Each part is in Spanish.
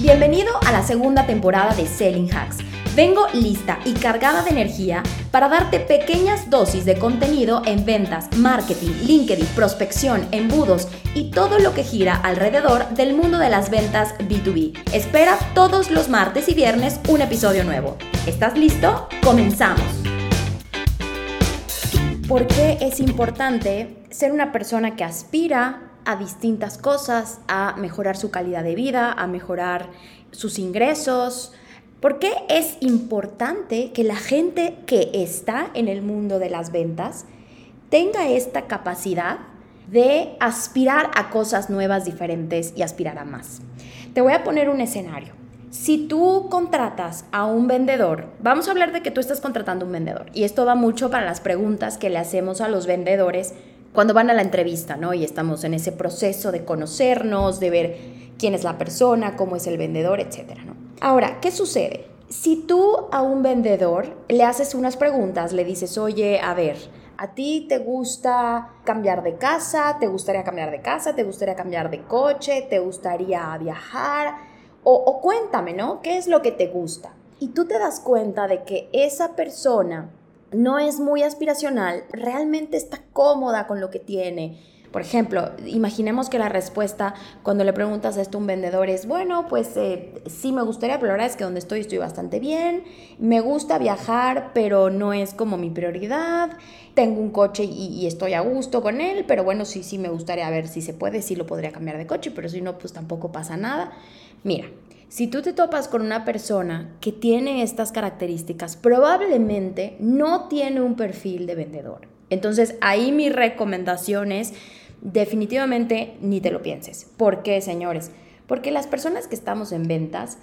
Bienvenido a la segunda temporada de Selling Hacks. Vengo lista y cargada de energía para darte pequeñas dosis de contenido en ventas, marketing, LinkedIn, prospección, embudos y todo lo que gira alrededor del mundo de las ventas B2B. Espera todos los martes y viernes un episodio nuevo. ¿Estás listo? Comenzamos. ¿Por qué es importante ser una persona que aspira a distintas cosas, a mejorar su calidad de vida, a mejorar sus ingresos. ¿Por qué es importante que la gente que está en el mundo de las ventas tenga esta capacidad de aspirar a cosas nuevas, diferentes y aspirar a más? Te voy a poner un escenario. Si tú contratas a un vendedor, vamos a hablar de que tú estás contratando a un vendedor, y esto va mucho para las preguntas que le hacemos a los vendedores cuando van a la entrevista, ¿no? Y estamos en ese proceso de conocernos, de ver quién es la persona, cómo es el vendedor, etcétera, ¿no? Ahora, ¿qué sucede? Si tú a un vendedor le haces unas preguntas, le dices, oye, a ver, ¿a ti te gusta cambiar de casa? ¿Te gustaría cambiar de casa? ¿Te gustaría cambiar de coche? ¿Te gustaría viajar? O, o cuéntame, ¿no? ¿Qué es lo que te gusta? Y tú te das cuenta de que esa persona no es muy aspiracional, realmente está cómoda con lo que tiene. Por ejemplo, imaginemos que la respuesta cuando le preguntas esto a un vendedor es, bueno, pues eh, sí me gustaría, pero la verdad es que donde estoy estoy bastante bien, me gusta viajar, pero no es como mi prioridad, tengo un coche y, y, estoy a gusto con él, pero bueno, sí, sí me gustaría ver si se puede, sí lo podría cambiar de coche, pero si no, pues tampoco pasa nada. Mira, si tú te topas con una persona que tiene estas características, probablemente no tiene un perfil de vendedor. Entonces ahí mi recomendación es definitivamente ni te lo pienses. ¿Por qué, señores? Porque las personas que estamos en ventas,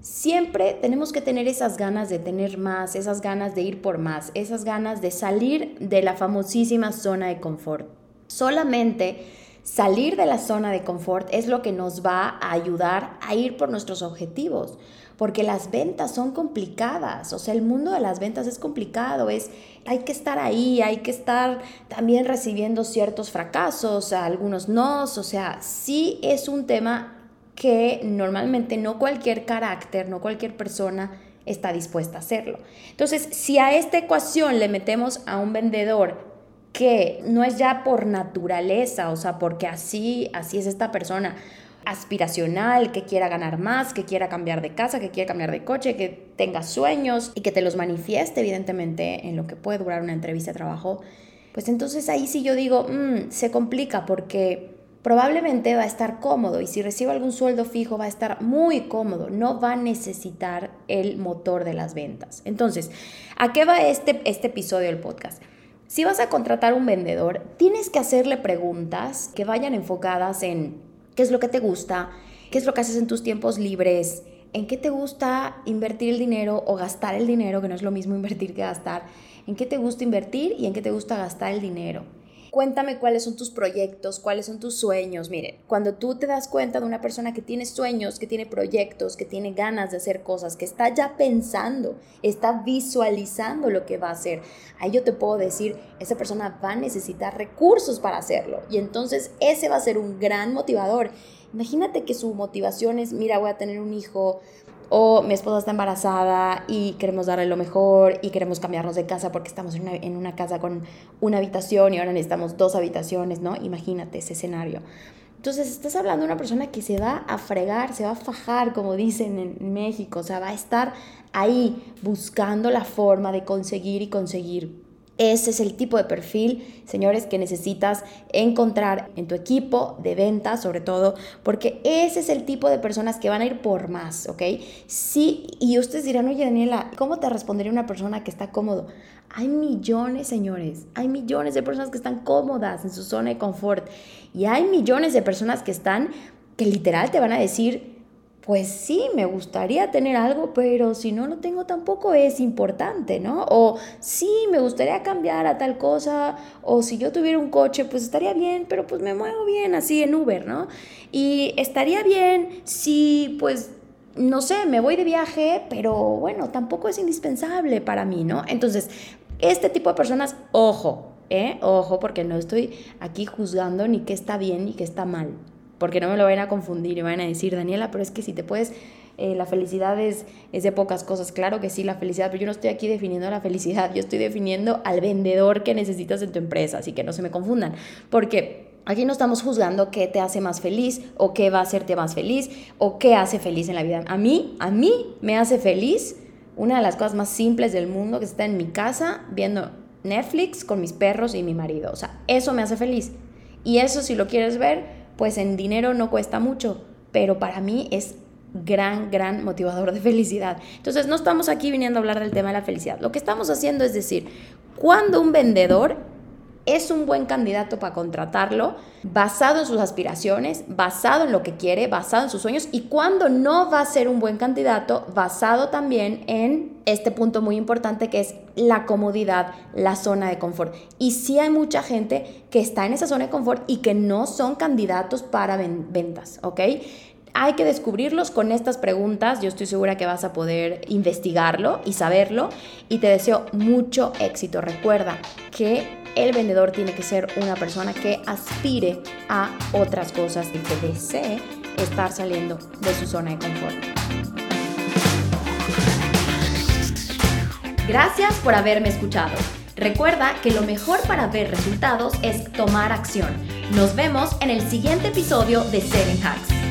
siempre tenemos que tener esas ganas de tener más, esas ganas de ir por más, esas ganas de salir de la famosísima zona de confort. Solamente Salir de la zona de confort es lo que nos va a ayudar a ir por nuestros objetivos, porque las ventas son complicadas, o sea, el mundo de las ventas es complicado, es hay que estar ahí, hay que estar también recibiendo ciertos fracasos, algunos no, o sea, sí es un tema que normalmente no cualquier carácter, no cualquier persona está dispuesta a hacerlo. Entonces, si a esta ecuación le metemos a un vendedor que no es ya por naturaleza, o sea, porque así, así es esta persona aspiracional, que quiera ganar más, que quiera cambiar de casa, que quiera cambiar de coche, que tenga sueños y que te los manifieste evidentemente en lo que puede durar una entrevista de trabajo, pues entonces ahí sí yo digo, mm, se complica porque probablemente va a estar cómodo y si recibe algún sueldo fijo va a estar muy cómodo, no va a necesitar el motor de las ventas. Entonces, ¿a qué va este, este episodio del podcast? Si vas a contratar un vendedor, tienes que hacerle preguntas que vayan enfocadas en qué es lo que te gusta, qué es lo que haces en tus tiempos libres, en qué te gusta invertir el dinero o gastar el dinero, que no es lo mismo invertir que gastar, en qué te gusta invertir y en qué te gusta gastar el dinero. Cuéntame cuáles son tus proyectos, cuáles son tus sueños. Miren, cuando tú te das cuenta de una persona que tiene sueños, que tiene proyectos, que tiene ganas de hacer cosas, que está ya pensando, está visualizando lo que va a hacer, ahí yo te puedo decir, esa persona va a necesitar recursos para hacerlo. Y entonces ese va a ser un gran motivador. Imagínate que su motivación es, mira, voy a tener un hijo, o mi esposa está embarazada y queremos darle lo mejor y queremos cambiarnos de casa porque estamos en una, casa con una habitación y ahora necesitamos dos habitaciones, ¿no? Imagínate ese escenario. Entonces, estás hablando de una persona que se va a fregar, se va a fajar, como dicen en México, o sea, va a estar ahí buscando la forma de conseguir y conseguir ese es el tipo de perfil, señores, que necesitas encontrar en tu equipo de ventas, sobre todo, porque ese es el tipo de personas que van a ir por más, ¿ok? Sí, y ustedes dirán, oye, Daniela, ¿cómo te respondería una persona que está cómodo? Hay millones, señores, hay millones de personas que están cómodas en su zona de confort y hay millones de personas que están, que literal te van a decir, pues sí, me gustaría tener algo, pero si no lo tengo tampoco es importante, ¿no? O sí, me gustaría cambiar a tal cosa, o si yo tuviera un coche, pues estaría bien, pero pues me muevo bien así en Uber, ¿no? Y estaría bien si, pues, no sé, me voy de viaje, pero bueno, tampoco es indispensable para mí, ¿no? Entonces, este tipo de personas, ojo, ¿eh? Ojo, porque no estoy aquí juzgando ni qué está bien ni qué está mal porque no me lo vayan a confundir y vayan a decir, Daniela, pero es que si te puedes, eh, la felicidad es, es de pocas cosas. Claro que sí, la felicidad, pero yo no estoy aquí definiendo la felicidad, yo estoy definiendo al vendedor que necesitas en tu empresa, así que no se me confundan, porque Aquí no estamos juzgando qué te hace más feliz o qué va a hacerte más feliz o qué hace feliz en la vida. A mí, a mí me hace feliz una de las cosas más simples del mundo que está en mi casa viendo Netflix con mis perros y mi marido. O sea, eso me hace feliz. Y eso si lo quieres ver, pues en dinero no cuesta mucho, pero para mí es gran, gran motivador de felicidad. Entonces, no estamos aquí viniendo a hablar del tema de la felicidad. Lo que estamos haciendo es decir, cuando un vendedor es un buen candidato para contratarlo basado en sus aspiraciones, basado en lo que quiere, basado en sus sueños y cuando no va a ser un buen candidato basado también en este punto muy importante que es la comodidad, la zona de confort. Y sí hay mucha gente que está en esa zona de confort y que no son candidatos para ventas, ¿ok? hay que descubrirlos con estas preguntas. Yo estoy segura que vas a poder investigarlo y saberlo. Y te deseo mucho éxito. Recuerda que el vendedor tiene que ser una persona que aspire a otras cosas y que desee estar saliendo de su zona de confort. Gracias por haberme escuchado. Recuerda que lo mejor para ver resultados es tomar acción. Nos vemos en el siguiente episodio de Seven Hacks.